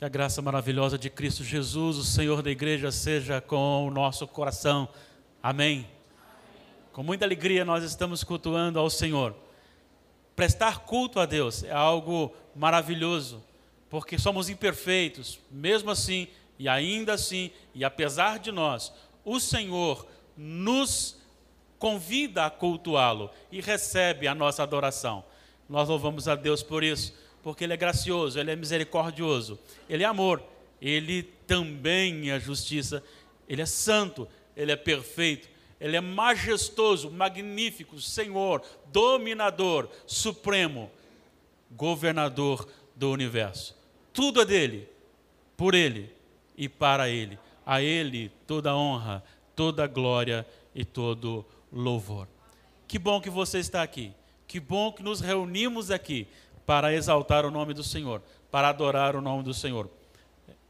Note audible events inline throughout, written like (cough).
Que a graça maravilhosa de Cristo Jesus, o Senhor da igreja, seja com o nosso coração. Amém. Com muita alegria nós estamos cultuando ao Senhor. Prestar culto a Deus é algo maravilhoso, porque somos imperfeitos, mesmo assim, e ainda assim, e apesar de nós, o Senhor nos convida a cultuá-lo e recebe a nossa adoração. Nós louvamos a Deus por isso, porque Ele é gracioso, Ele é misericordioso, Ele é amor, Ele também é justiça, Ele é santo, Ele é perfeito, Ele é majestoso, magnífico, Senhor, dominador, supremo, governador do universo. Tudo é dele, por Ele e para Ele. A Ele toda honra, toda glória e todo louvor. Que bom que você está aqui. Que bom que nos reunimos aqui para exaltar o nome do Senhor, para adorar o nome do Senhor.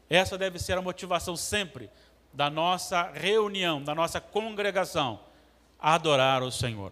Essa deve ser a motivação sempre da nossa reunião, da nossa congregação, adorar o Senhor.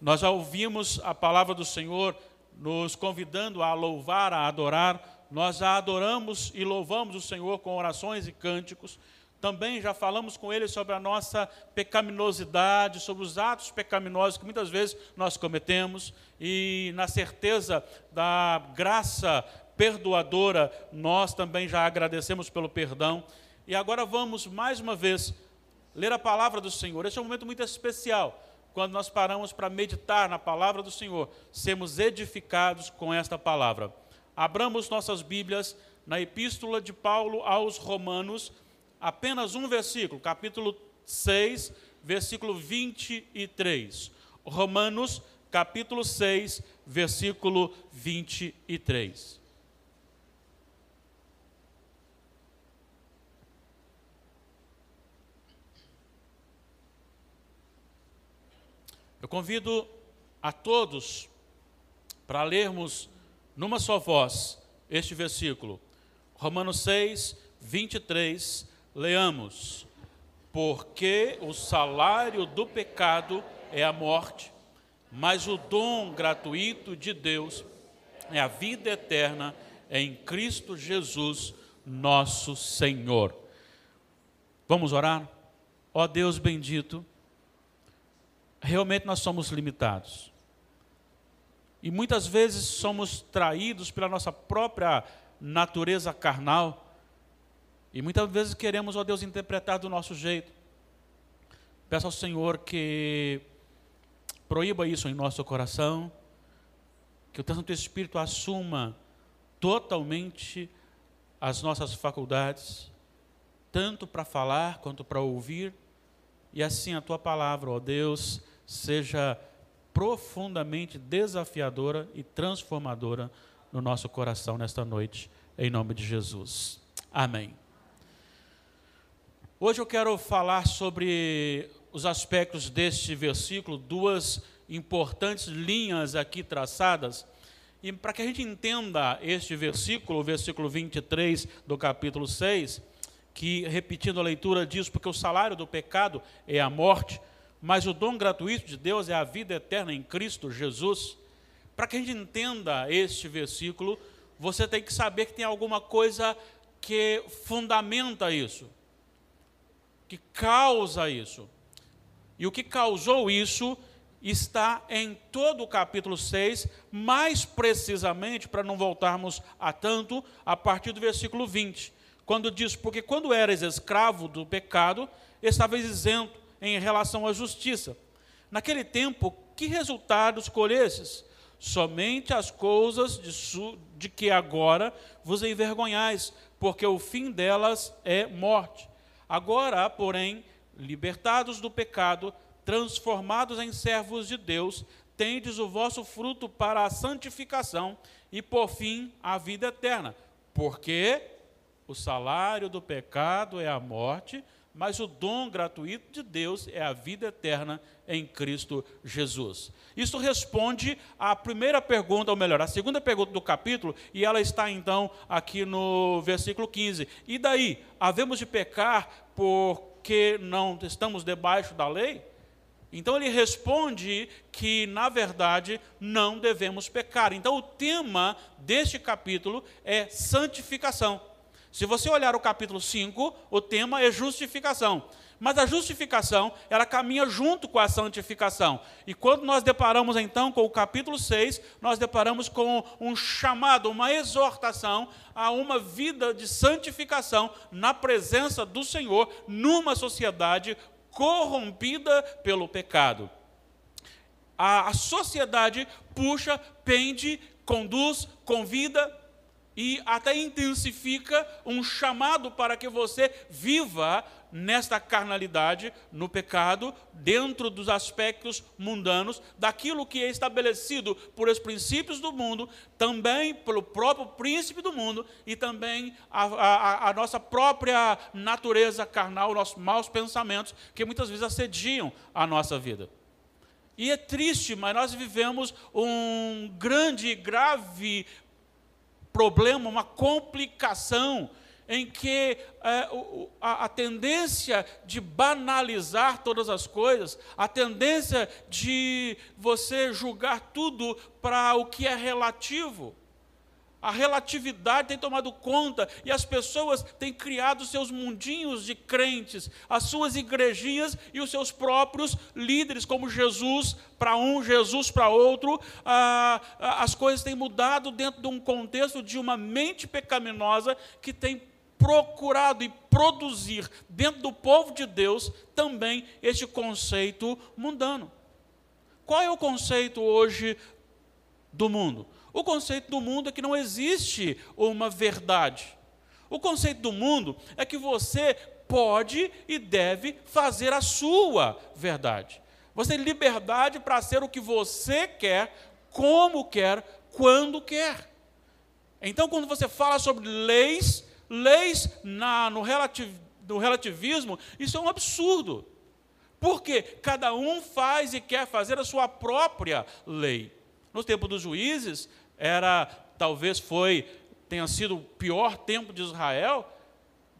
Nós já ouvimos a palavra do Senhor nos convidando a louvar, a adorar. Nós já adoramos e louvamos o Senhor com orações e cânticos. Também já falamos com ele sobre a nossa pecaminosidade, sobre os atos pecaminosos que muitas vezes nós cometemos, e na certeza da graça perdoadora, nós também já agradecemos pelo perdão. E agora vamos mais uma vez ler a palavra do Senhor. Este é um momento muito especial, quando nós paramos para meditar na palavra do Senhor, sermos edificados com esta palavra. Abramos nossas Bíblias na Epístola de Paulo aos Romanos apenas um versículo, capítulo 6, versículo 23. Romanos, capítulo 6, versículo 23. Eu convido a todos para lermos numa só voz este versículo. Romanos 6, 23 Leamos: Porque o salário do pecado é a morte, mas o dom gratuito de Deus é a vida eterna em Cristo Jesus, nosso Senhor. Vamos orar? Ó Deus bendito, realmente nós somos limitados. E muitas vezes somos traídos pela nossa própria natureza carnal e muitas vezes queremos, ó Deus, interpretar do nosso jeito. Peço ao Senhor que proíba isso em nosso coração, que o Santo Espírito assuma totalmente as nossas faculdades, tanto para falar quanto para ouvir, e assim a tua palavra, ó Deus, seja profundamente desafiadora e transformadora no nosso coração nesta noite, em nome de Jesus. Amém. Hoje eu quero falar sobre os aspectos deste versículo, duas importantes linhas aqui traçadas. E para que a gente entenda este versículo, o versículo 23 do capítulo 6, que, repetindo a leitura, diz: Porque o salário do pecado é a morte, mas o dom gratuito de Deus é a vida eterna em Cristo Jesus. Para que a gente entenda este versículo, você tem que saber que tem alguma coisa que fundamenta isso que causa isso. E o que causou isso está em todo o capítulo 6, mais precisamente, para não voltarmos a tanto, a partir do versículo 20, quando diz: Porque quando eras escravo do pecado, estavas isento em relação à justiça. Naquele tempo, que resultados colhesses? Somente as coisas de, de que agora vos envergonhais, porque o fim delas é morte. Agora, porém, libertados do pecado, transformados em servos de Deus, tendes o vosso fruto para a santificação e, por fim, a vida eterna. Porque o salário do pecado é a morte, mas o dom gratuito de Deus é a vida eterna em Cristo Jesus. Isso responde à primeira pergunta, ou melhor, à segunda pergunta do capítulo, e ela está então aqui no versículo 15. E daí, havemos de pecar porque não estamos debaixo da lei? Então ele responde que, na verdade, não devemos pecar. Então o tema deste capítulo é santificação. Se você olhar o capítulo 5, o tema é justificação. Mas a justificação, ela caminha junto com a santificação. E quando nós deparamos então com o capítulo 6, nós deparamos com um chamado, uma exortação a uma vida de santificação na presença do Senhor, numa sociedade corrompida pelo pecado. A, a sociedade puxa, pende, conduz, convida e até intensifica um chamado para que você viva nesta carnalidade, no pecado, dentro dos aspectos mundanos, daquilo que é estabelecido por os princípios do mundo, também pelo próprio príncipe do mundo e também a, a, a nossa própria natureza carnal, nossos maus pensamentos, que muitas vezes assediam a nossa vida. E é triste, mas nós vivemos um grande e grave problema, uma complicação em que é, a, a, tendência de banalizar todas as coisas, a tendência de você julgar tudo para o que é relativo. A relatividade tem tomado conta e as pessoas têm criado seus mundinhos de crentes, as suas igrejinhas e os seus próprios líderes, como Jesus para um, Jesus para outro. Ah, as coisas têm mudado dentro de um contexto de uma mente pecaminosa que tem procurado e produzir dentro do povo de Deus também este conceito mundano. Qual é o conceito hoje do mundo? O conceito do mundo é que não existe uma verdade. O conceito do mundo é que você pode e deve fazer a sua verdade. Você tem liberdade para ser o que você quer, como quer, quando quer. Então, quando você fala sobre leis, leis na, no, relativ, no relativismo, isso é um absurdo. Porque cada um faz e quer fazer a sua própria lei. No tempo dos juízes, era talvez foi tenha sido o pior tempo de Israel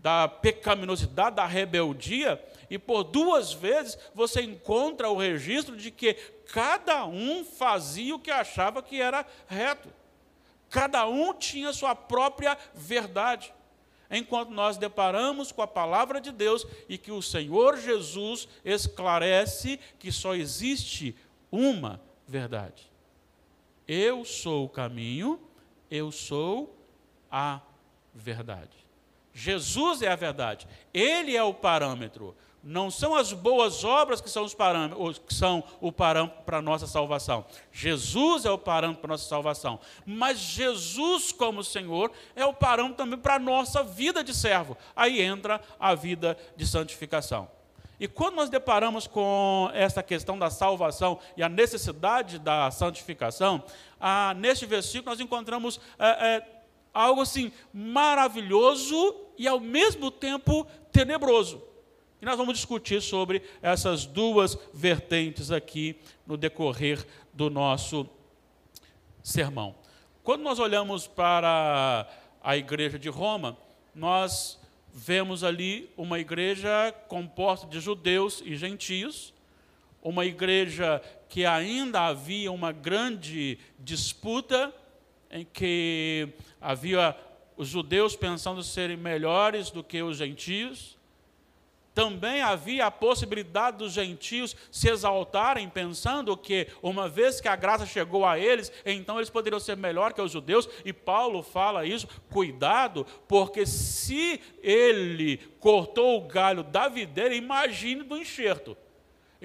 da pecaminosidade, da rebeldia, e por duas vezes você encontra o registro de que cada um fazia o que achava que era reto. Cada um tinha sua própria verdade. Enquanto nós deparamos com a palavra de Deus e que o Senhor Jesus esclarece que só existe uma verdade. Eu sou o caminho, eu sou a verdade. Jesus é a verdade, Ele é o parâmetro. Não são as boas obras que são, os parâmetros, que são o parâmetro para a nossa salvação. Jesus é o parâmetro para a nossa salvação. Mas Jesus, como Senhor, é o parâmetro também para a nossa vida de servo. Aí entra a vida de santificação. E quando nós deparamos com essa questão da salvação e a necessidade da santificação, ah, neste versículo nós encontramos é, é, algo assim maravilhoso e ao mesmo tempo tenebroso. E nós vamos discutir sobre essas duas vertentes aqui no decorrer do nosso sermão. Quando nós olhamos para a igreja de Roma, nós vemos ali uma igreja composta de judeus e gentios, uma igreja que ainda havia uma grande disputa em que havia os judeus pensando serem melhores do que os gentios, também havia a possibilidade dos gentios se exaltarem, pensando que, uma vez que a graça chegou a eles, então eles poderiam ser melhor que os judeus, e Paulo fala isso, cuidado, porque se ele cortou o galho da videira, imagine do enxerto.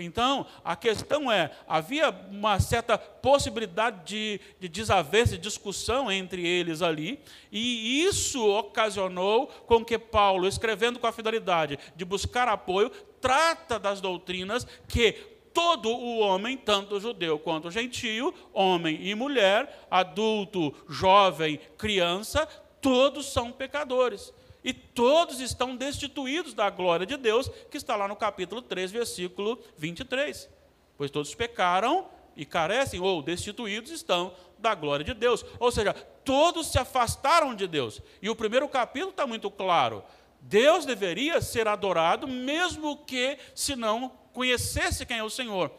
Então, a questão é: havia uma certa possibilidade de, de desavença, de discussão entre eles ali, e isso ocasionou com que Paulo, escrevendo com a fidelidade de buscar apoio, trata das doutrinas que todo o homem, tanto judeu quanto gentio, homem e mulher, adulto, jovem, criança, todos são pecadores. E todos estão destituídos da glória de Deus, que está lá no capítulo 3, versículo 23. Pois todos pecaram e carecem, ou destituídos estão da glória de Deus. Ou seja, todos se afastaram de Deus. E o primeiro capítulo está muito claro. Deus deveria ser adorado, mesmo que se não conhecesse quem é o Senhor.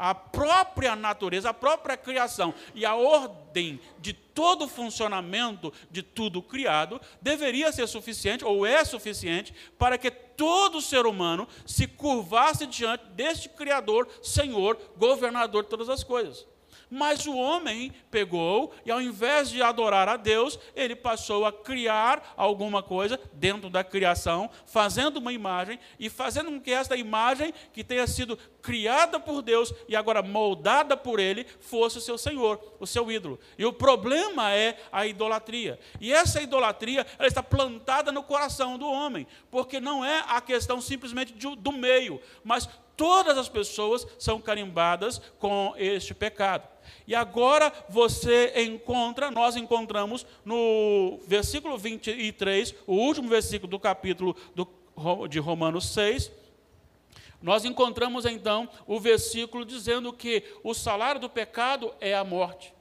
A própria natureza, a própria criação e a ordem de todo o funcionamento de tudo criado deveria ser suficiente, ou é suficiente, para que todo ser humano se curvasse diante deste Criador, Senhor, governador de todas as coisas. Mas o homem pegou e, ao invés de adorar a Deus, ele passou a criar alguma coisa dentro da criação, fazendo uma imagem e fazendo com que esta imagem, que tenha sido criada por Deus e agora moldada por Ele, fosse o seu Senhor, o seu ídolo. E o problema é a idolatria. E essa idolatria ela está plantada no coração do homem, porque não é a questão simplesmente do meio, mas todas as pessoas são carimbadas com este pecado. E agora você encontra, nós encontramos no versículo 23, o último versículo do capítulo do, de Romanos 6, nós encontramos então o versículo dizendo que o salário do pecado é a morte.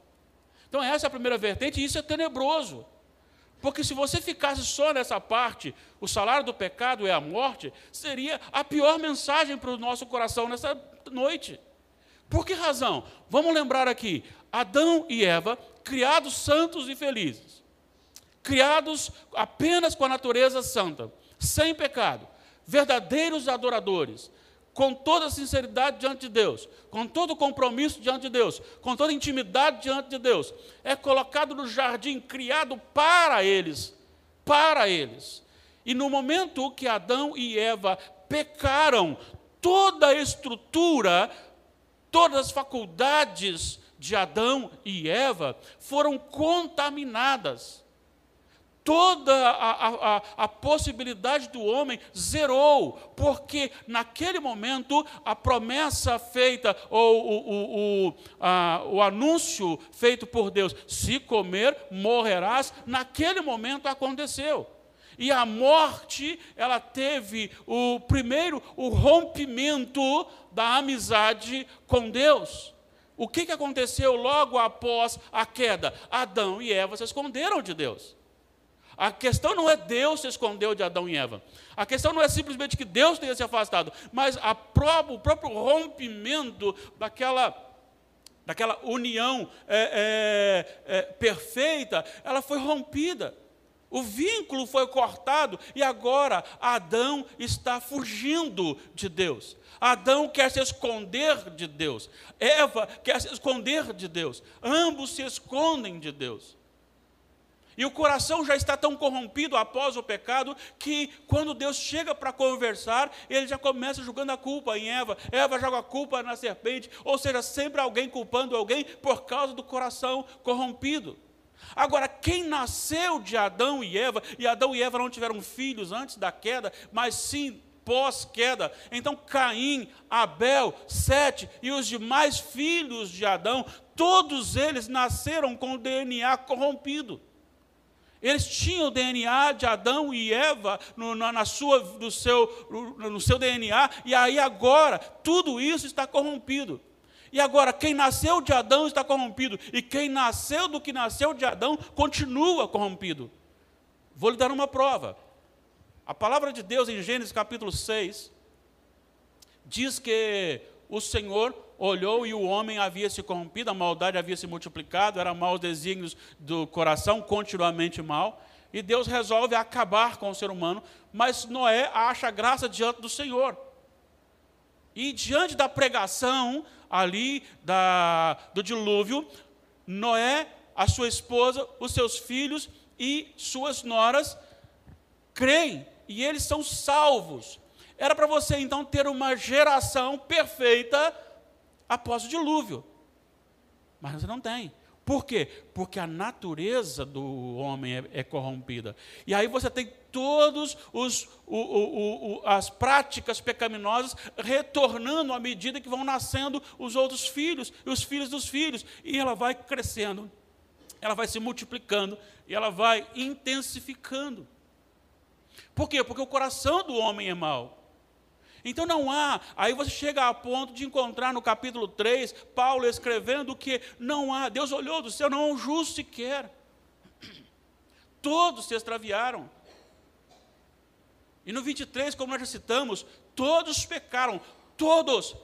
Então, essa é a primeira vertente, e isso é tenebroso. Porque se você ficasse só nessa parte, o salário do pecado é a morte, seria a pior mensagem para o nosso coração nessa noite. Por que razão? Vamos lembrar aqui: Adão e Eva, criados santos e felizes, criados apenas com a natureza santa, sem pecado, verdadeiros adoradores, com toda sinceridade diante de Deus, com todo compromisso diante de Deus, com toda intimidade diante de Deus, é colocado no jardim criado para eles, para eles. E no momento que Adão e Eva pecaram, toda a estrutura todas as faculdades de Adão e Eva foram contaminadas. Toda a, a, a, possibilidade do homem zerou, porque naquele momento a promessa feita, ou o, o, o, a, o anúncio feito por Deus, se comer, morrerás, naquele momento aconteceu. E a morte, ela teve o primeiro, o rompimento da amizade com Deus. O que, que aconteceu logo após a queda? Adão e Eva se esconderam de Deus. A questão não é Deus se escondeu de Adão e Eva. A questão não é simplesmente que Deus tenha se afastado, mas o próprio rompimento daquela, daquela união é, é, é, perfeita, ela foi rompida. O vínculo foi cortado e agora Adão está fugindo de Deus. Adão quer se esconder de Deus. Eva quer se esconder de Deus. Ambos se escondem de Deus. E o coração já está tão corrompido após o pecado que quando Deus chega para conversar, ele já começa jogando a culpa em Eva. Eva joga a culpa na serpente, ou seja, sempre alguém culpando alguém por causa do coração corrompido. Agora, quem nasceu de Adão e Eva, e Adão e Eva não tiveram filhos antes da queda, mas sim pós-queda. Então, Caim, Abel, Sete e os demais filhos de Adão, todos eles nasceram com o DNA corrompido. Eles tinham o DNA de Adão e Eva no, na, na sua, no, seu, no, seu DNA, e aí agora tudo isso está corrompido. E agora, quem nasceu de Adão está corrompido, e quem nasceu do que nasceu de Adão continua corrompido. Vou lhe dar uma prova. A palavra de Deus em Gênesis capítulo 6 diz que o Senhor olhou e o homem havia se corrompido, a maldade havia se multiplicado, eram maus desígnios do coração, continuamente mal, e Deus resolve acabar com o ser humano, mas Noé acha graça diante do Senhor. E diante da pregação ali da, do dilúvio, Noé, a sua esposa, os seus filhos e suas noras creem e eles são salvos. Era para você então ter uma geração perfeita após o dilúvio. Mas não tem. Por quê? Porque a natureza do homem é, é corrompida. E aí você tem todas as práticas pecaminosas retornando à medida que vão nascendo os outros filhos e os filhos dos filhos. E ela vai crescendo, ela vai se multiplicando e ela vai intensificando. Por quê? Porque o coração do homem é mau. Então não há, aí você chega a ponto de encontrar no capítulo 3, Paulo escrevendo que não há, Deus olhou do céu, não há um justo sequer. Todos se extraviaram. E no 23, como nós já citamos, todos pecaram, todos.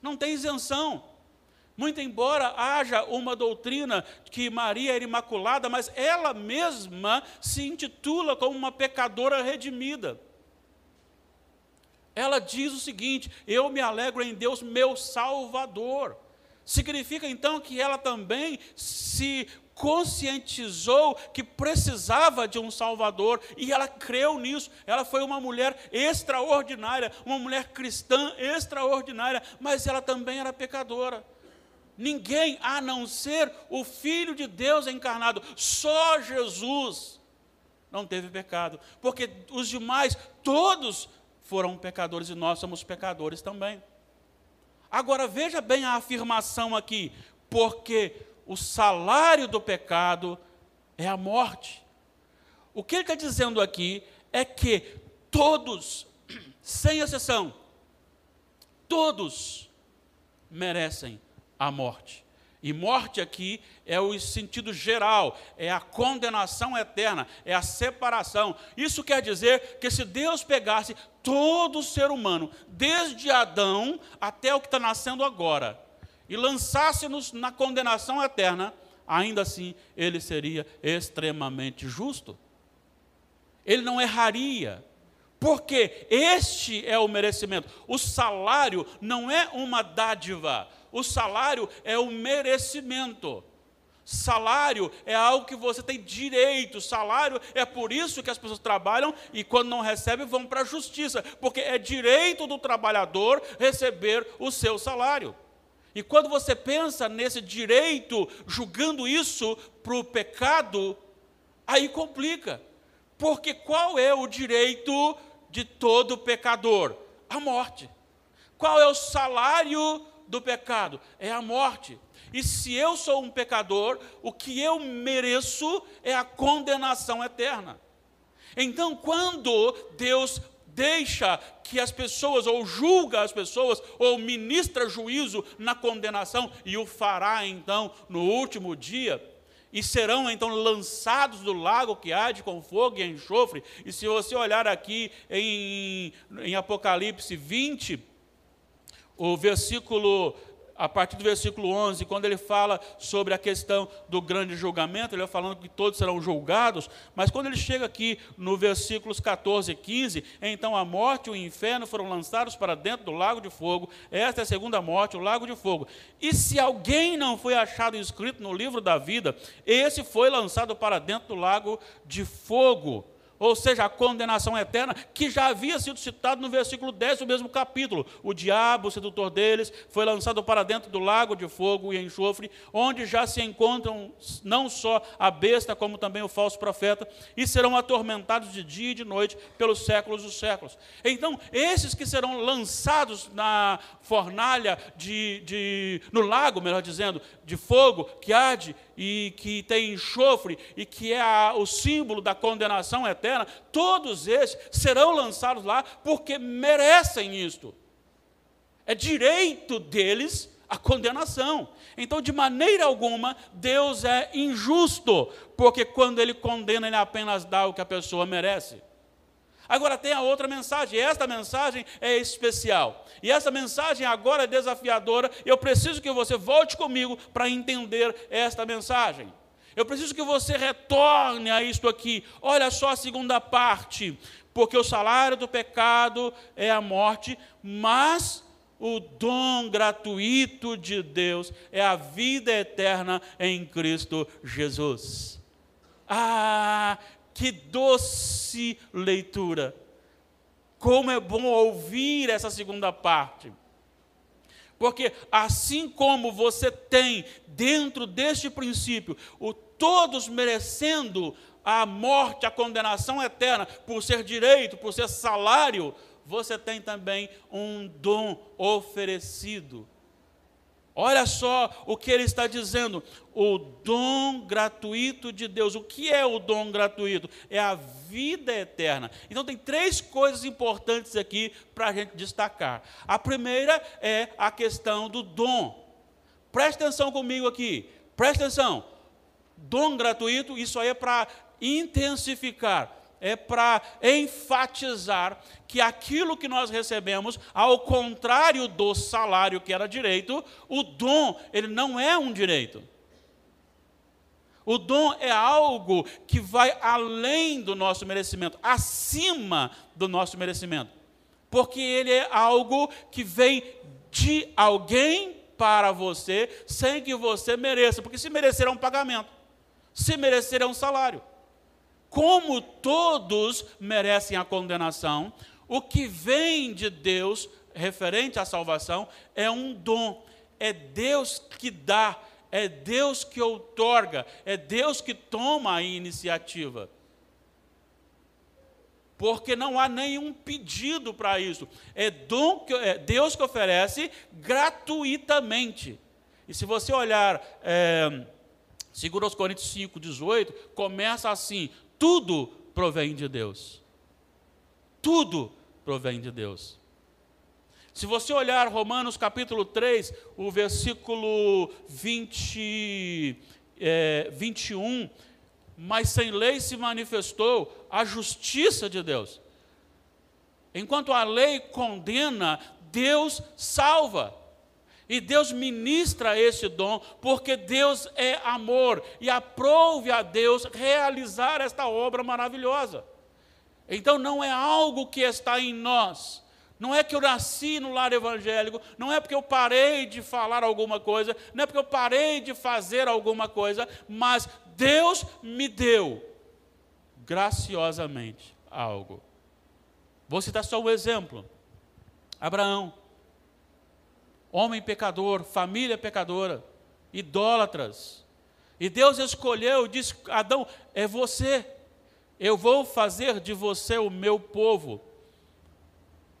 Não tem isenção. Muito embora haja uma doutrina que Maria era imaculada, mas ela mesma se intitula como uma pecadora redimida. Ela diz o seguinte: Eu me alegro em Deus, meu Salvador. Significa então que ela também se conscientizou que precisava de um Salvador e ela creu nisso. Ela foi uma mulher extraordinária, uma mulher cristã extraordinária, mas ela também era pecadora. Ninguém a não ser o Filho de Deus encarnado, só Jesus não teve pecado, porque os demais, todos foram pecadores e nós somos pecadores também. Agora veja bem a afirmação aqui, porque o salário do pecado é a morte. O que ele está dizendo aqui é que todos, (clears throat) sem exceção, todos merecem a morte. E morte aqui é o sentido geral, é a condenação eterna, é a separação. Isso quer dizer que se Deus pegasse todo ser humano, desde Adão até o que está nascendo agora, e lançasse-nos na condenação eterna, ainda assim ele seria extremamente justo. Ele não erraria, porque este é o merecimento. O salário não é uma dádiva, o salário é o merecimento. Salário é algo que você tem direito. Salário é por isso que as pessoas trabalham e quando não recebem vão para a justiça, porque é direito do trabalhador receber o seu salário. E quando você pensa nesse direito, julgando isso para o pecado, aí complica. Porque qual é o direito de todo pecador? A morte. Qual é o salário do pecado? É a morte. E se eu sou um pecador, o que eu mereço é a condenação eterna. Então, quando Deus deixa que as pessoas, ou julga as pessoas, ou ministra juízo na condenação, e o fará então no último dia, e serão então lançados do lago que arde com fogo e enxofre. E se você olhar aqui em, em Apocalipse 20, o versículo a partir do versículo 11, quando ele fala sobre a questão do grande julgamento, ele vai falando que todos serão julgados, mas quando ele chega aqui no versículos 14 e 15, então a morte e o inferno foram lançados para dentro do lago de fogo, esta é a segunda morte, o lago de fogo. E se alguém não foi achado inscrito no livro da vida, esse foi lançado para dentro do lago de fogo ou seja, a condenação eterna, que já havia sido citado no versículo 10 do mesmo capítulo. O diabo, o sedutor deles, foi lançado para dentro do lago de fogo e enxofre, onde já se encontram não só a besta, como também o falso profeta, e serão atormentados de dia e de noite pelos séculos dos séculos. Então, esses que serão lançados na fornalha de, de no lago, melhor dizendo, de fogo que arde e que tem enxofre e que é a, o símbolo da condenação eterna, todos esses serão lançados lá porque merecem isto. É direito deles a condenação. Então, de maneira alguma, Deus é injusto, porque quando Ele condena, Ele apenas dá o que a pessoa merece. Agora tem a outra mensagem, esta mensagem é especial. E essa mensagem agora é desafiadora. Eu preciso que você volte comigo para entender esta mensagem. Eu preciso que você retorne a isto aqui. Olha só a segunda parte. Porque o salário do pecado é a morte, mas o dom gratuito de Deus é a vida eterna em Cristo Jesus. Ah, que doce leitura! Como é bom ouvir essa segunda parte. Porque assim como você tem dentro deste princípio o todos merecendo a morte, a condenação eterna por ser direito, por ser salário, você tem também um dom oferecido Olha só o que ele está dizendo: o dom gratuito de Deus. O que é o dom gratuito? É a vida eterna. Então, tem três coisas importantes aqui para a gente destacar. A primeira é a questão do dom. Preste atenção comigo aqui, preste atenção. Dom gratuito, isso aí é para intensificar, é para enfatizar que aquilo que nós recebemos, ao contrário do salário que era direito, o dom, ele não é um direito. O dom é algo que vai além do nosso merecimento, acima do nosso merecimento. Porque ele é algo que vem de alguém para você, sem que você mereça. Porque se merecer é um pagamento, se merecer é um salário. Como todos merecem a condenação, o que vem de Deus, referente à salvação, é um dom. É Deus que dá, é Deus que outorga, é Deus que toma a iniciativa. Porque não há nenhum pedido para isso. É, dom que, é Deus que oferece gratuitamente. E se você olhar é, 2 Coríntios 5, 18, começa assim: tudo provém de Deus. Tudo provém de Deus. Se você olhar Romanos capítulo 3, o versículo 20, é, 21, mas sem lei se manifestou a justiça de Deus. Enquanto a lei condena, Deus salva. E Deus ministra esse dom, porque Deus é amor, e aprove a Deus realizar esta obra maravilhosa. Então não é algo que está em nós. Não é que eu nasci no lar evangélico, não é porque eu parei de falar alguma coisa, não é porque eu parei de fazer alguma coisa, mas Deus me deu graciosamente algo. Vou citar só um exemplo. Abraão, homem pecador, família pecadora, idólatras. E Deus escolheu, disse: Adão, é você. Eu vou fazer de você o meu povo.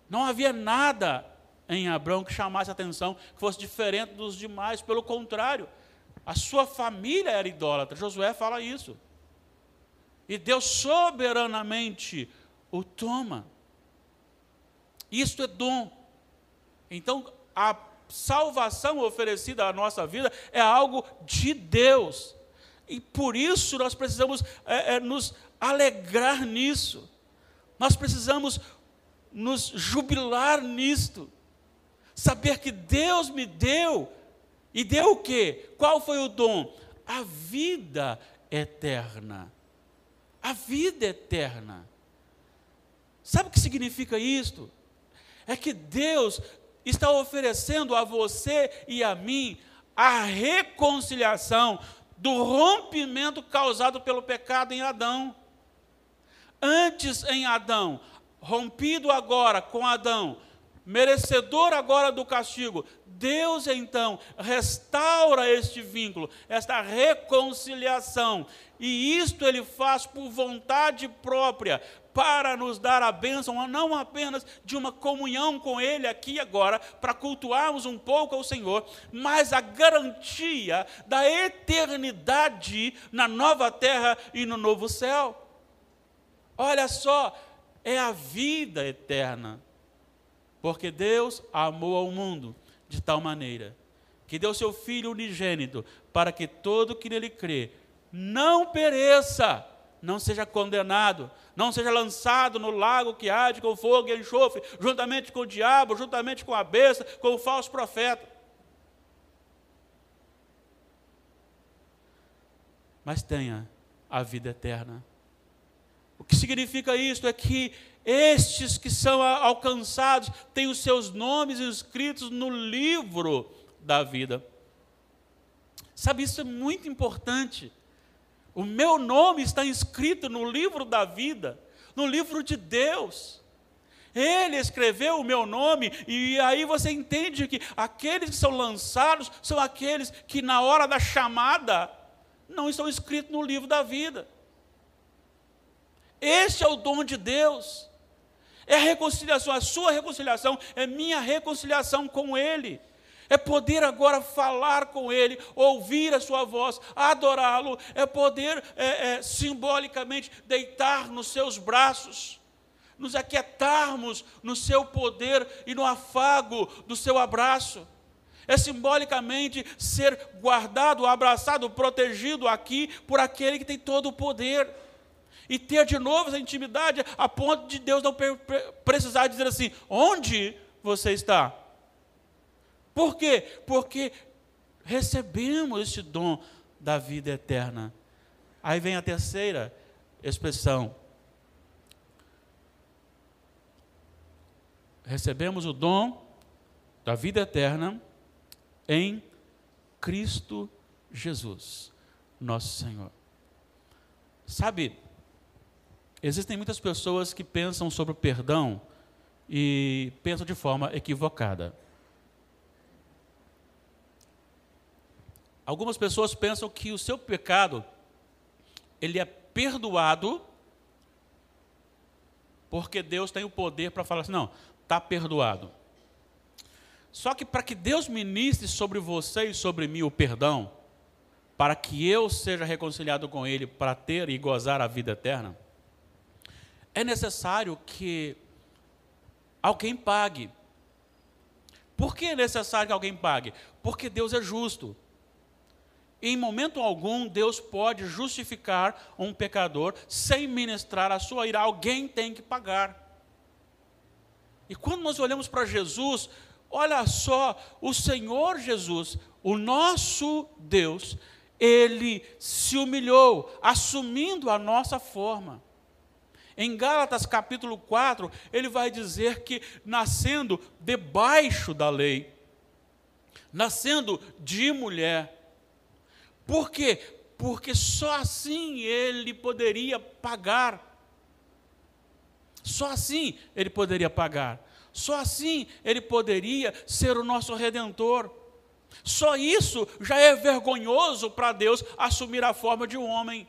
Não havia nada em Abraão que chamasse atenção, que fosse diferente dos demais, pelo contrário, a sua família era idólatra. Josué fala isso. E Deus soberanamente o toma. Isto é dom. Então, a salvação oferecida à nossa vida é algo de Deus. E por isso nós precisamos é, é, nos alegrar nisso. Nós precisamos nos jubilar nisto. Saber que Deus me deu. E deu o quê? Qual foi o dom? A vida eterna. A vida eterna. Sabe o que significa isto? É que Deus está oferecendo a você e a mim a reconciliação do rompimento causado pelo pecado em Adão. Antes em Adão, rompido agora com Adão, merecedor agora do castigo, Deus então restaura este vínculo, esta reconciliação, e isto ele faz por vontade própria, para nos dar a bênção, não apenas de uma comunhão com Ele aqui agora, para cultuarmos um pouco ao Senhor, mas a garantia da eternidade na nova terra e no novo céu. Olha só, é a vida eterna, porque Deus amou ao mundo de tal maneira que deu seu Filho unigênito para que todo que nele crê não pereça, não seja condenado, não seja lançado no lago que arde com fogo e enxofre, juntamente com o diabo, juntamente com a besta, com o falso profeta. Mas tenha a vida eterna. O que significa isso? É que estes que são alcançados têm os seus nomes escritos no livro da vida. Sabe, isso é muito importante. O meu nome está inscrito no livro da vida, no livro de Deus. Ele escreveu o meu nome, e aí você entende que aqueles que são lançados são aqueles que, na hora da chamada, não estão escritos no livro da vida. Este é o dom de Deus. É a reconciliação, a sua reconciliação é minha reconciliação com Ele é poder agora falar com Ele, ouvir a Sua voz, adorá-lo, é poder é, é, simbolicamente deitar nos Seus braços, nos aquietarmos no Seu poder e no afago do Seu abraço. É simbolicamente ser guardado, abraçado, protegido aqui por aquele que tem todo o poder. E ter de novo essa intimidade a ponto de Deus não precisar dizer assim: onde você está? Por quê? Porque recebemos este dom da vida eterna. Aí vem a terceira expressão. Recebemos o dom da vida eterna em Cristo Jesus, nosso Senhor. Sabe, existem muitas pessoas que pensam sobre o perdão e pensam de forma equivocada. Algumas pessoas pensam que o seu pecado ele é perdoado porque Deus tem o poder para falar assim, não, está perdoado. Só que para que Deus ministre sobre você e sobre mim o perdão, para que eu seja reconciliado com Ele, para ter e gozar a vida eterna, é necessário que alguém pague. Por que é necessário que alguém pague? Porque Deus é justo. Em momento algum, Deus pode justificar um pecador sem ministrar a sua ira. Alguém tem que pagar. E quando nós olhamos para Jesus, Olha só, o Senhor Jesus, o nosso Deus, ele se humilhou, assumindo a nossa forma. Em Gálatas capítulo 4, ele vai dizer que nascendo debaixo da lei, nascendo de mulher. Por quê? Porque só assim ele poderia pagar. Só assim ele poderia pagar. Só assim ele poderia ser o nosso redentor. Só isso já é vergonhoso para Deus assumir a forma de um homem.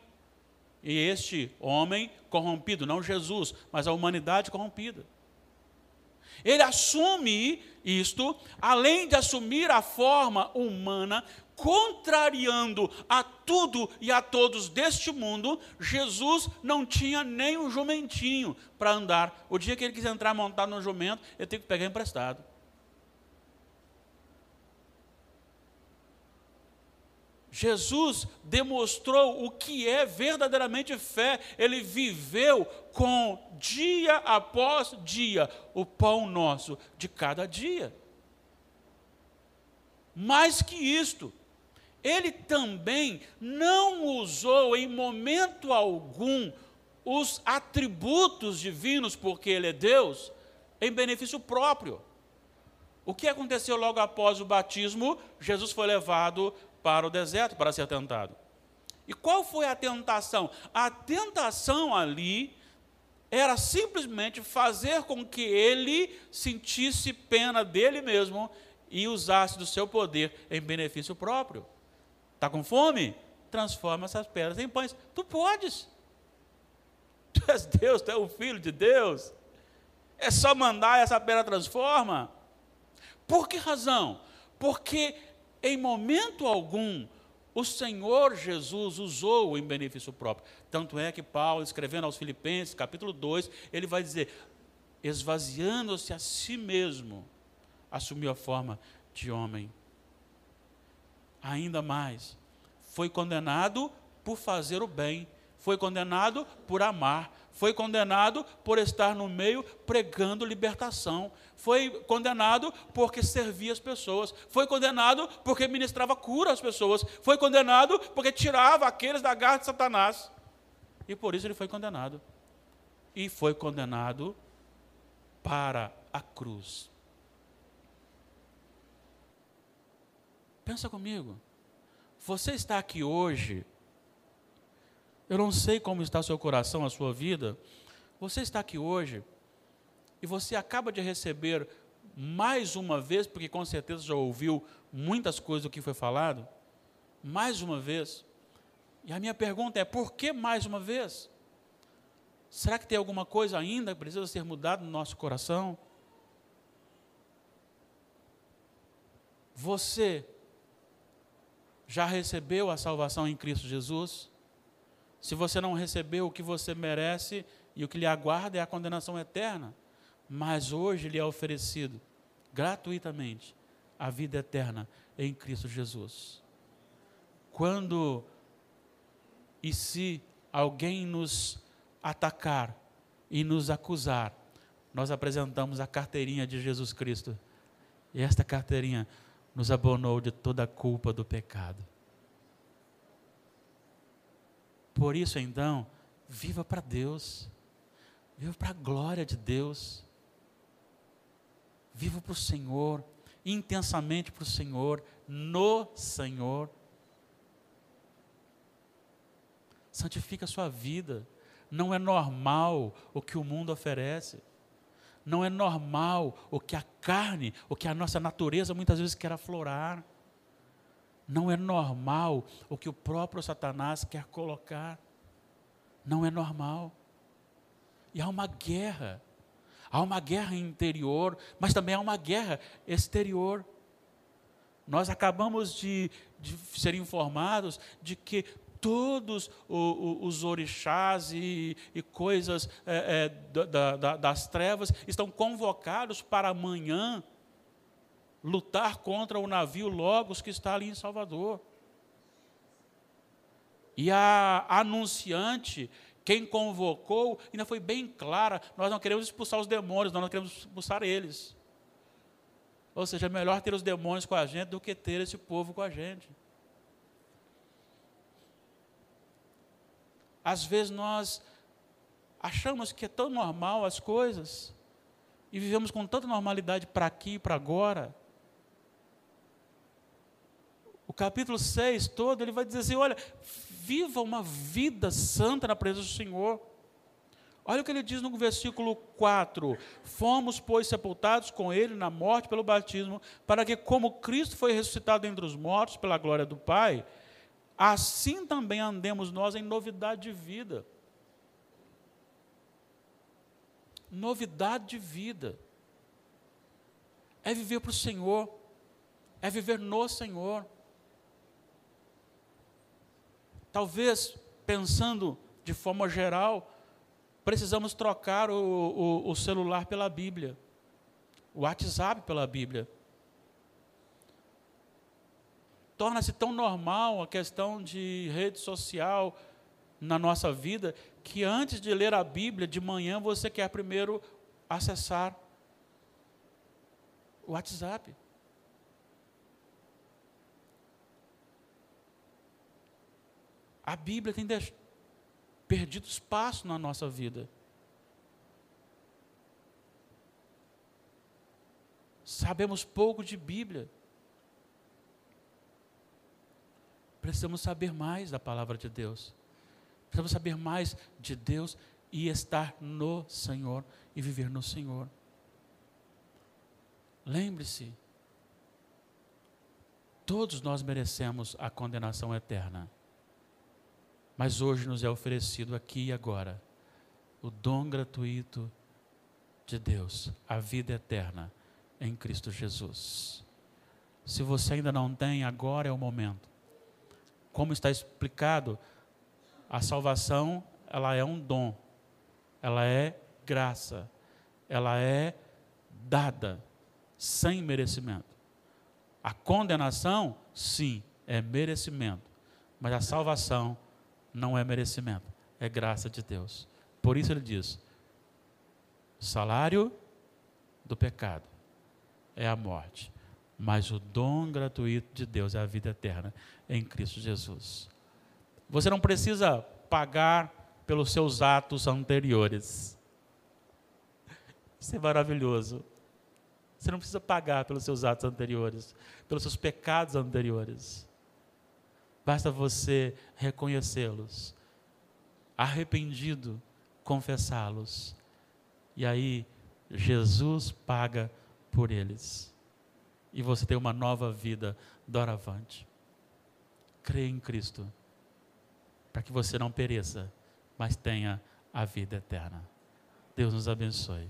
E este homem corrompido, não Jesus, mas a humanidade corrompida. Ele assume isto, além de assumir a forma humana, contrariando a tudo e a todos deste mundo, Jesus não tinha nem um jumentinho para andar. O dia que ele quis entrar montado no jumento, ele teve que pegar emprestado. Jesus demonstrou o que é verdadeiramente fé. Ele viveu com dia após dia o pão nosso de cada dia. Mais que isto, ele também não usou em momento algum os atributos divinos, porque ele é Deus, em benefício próprio. O que aconteceu logo após o batismo? Jesus foi levado para o deserto para ser tentado. E qual foi a tentação? A tentação ali era simplesmente fazer com que ele sentisse pena dele mesmo e usasse do seu poder em benefício próprio. Está com fome? Transforma essas pedras em pães. Tu podes. (laughs) Tu és Deus, tu és o Filho de Deus. É só mandar essa pedra transforma. Por que razão? Porque em momento algum o Senhor Jesus usou em benefício próprio. Tanto é que Paulo, escrevendo aos Filipenses, capítulo 2, ele vai dizer: esvaziando-se a si mesmo, assumiu a forma de homem ainda mais. Foi condenado por fazer o bem, foi condenado por amar, foi condenado por estar no meio pregando libertação, foi condenado porque servia as pessoas, foi condenado porque ministrava cura às pessoas, foi condenado porque tirava aqueles da garra de Satanás. E por isso ele foi condenado. E foi condenado para a cruz. Pensa comigo. Você está aqui hoje. Eu não sei como está o seu coração, a sua vida. Você está aqui hoje e você acaba de receber mais uma vez, porque com certeza já ouviu muitas coisas do que foi falado, mais uma vez. E a minha pergunta é: por que mais uma vez? Será que tem alguma coisa ainda que precisa ser mudada no nosso coração? Você já recebeu a salvação em Cristo Jesus? Se você não recebeu, o que você merece e o que lhe aguarda é a condenação eterna. Mas hoje lhe é oferecido gratuitamente a vida eterna em Cristo Jesus. Quando e se alguém nos atacar e nos acusar, nós apresentamos a carteirinha de Jesus Cristo. E esta carteirinha nos abonou de toda a culpa do pecado. Por isso, então, viva para Deus, viva para a glória de Deus, viva para o Senhor, intensamente para o Senhor, no Senhor. Santifica a sua vida. Não é normal o que o mundo oferece. Não é normal o que a carne, o que a nossa natureza muitas vezes quer aflorar. Não é normal o que o próprio Satanás quer colocar. Não é normal. E há uma guerra. Há uma guerra interior, mas também há uma guerra exterior. Nós acabamos de, de ser informados de que todos os orixás e, coisas é, é, da, da, das trevas estão convocados para amanhã lutar contra o navio Logos que está ali em Salvador. E a anunciante, quem convocou, ainda foi bem clara: nós não queremos expulsar os demônios, nós não queremos expulsar eles. Ou seja, é melhor ter os demônios com a gente do que ter esse povo com a gente. Às vezes nós achamos que é tão normal as coisas e vivemos com tanta normalidade para aqui e para agora. O capítulo 6 todo, ele vai dizer assim: olha, viva uma vida santa na presença do Senhor. Olha o que ele diz no versículo 4: Fomos, pois, sepultados com ele na morte pelo batismo, para que, como Cristo foi ressuscitado entre os mortos pela glória do Pai, assim também andemos nós em novidade de vida. Novidade de vida. É viver para o Senhor, é viver no Senhor. Talvez, pensando de forma geral, precisamos trocar o, o, o celular pela Bíblia, o WhatsApp pela Bíblia torna-se tão normal a questão de rede social na nossa vida que antes de ler a Bíblia de manhã você quer primeiro acessar o WhatsApp. A Bíblia tem perdido espaço na nossa vida. Sabemos pouco de Bíblia. Precisamos saber mais da palavra de Deus. Precisamos saber mais de Deus e estar no Senhor e viver no Senhor. Lembre-se, todos nós merecemos a condenação eterna. Mas hoje nos é oferecido aqui e agora o dom gratuito de Deus, a vida eterna em Cristo Jesus. Se você ainda não tem, agora é o momento como está explicado, a salvação ela é um dom, ela é graça, ela é dada sem merecimento. A condenação, sim, é merecimento, mas a salvação não é merecimento, é graça de Deus. Por isso ele diz: salário do pecado é a morte, mas o dom gratuito de Deus é a vida eterna em Cristo Jesus. Você não precisa pagar pelos seus atos anteriores. Isso é maravilhoso. Você não precisa pagar pelos seus atos anteriores, pelos seus pecados anteriores. Basta você reconhecê-los, arrependido, confessá-los. E aí, Jesus paga por eles e você tem uma nova vida doravante. Creia em Cristo, para que você não pereça, mas tenha a vida eterna. Deus nos abençoe.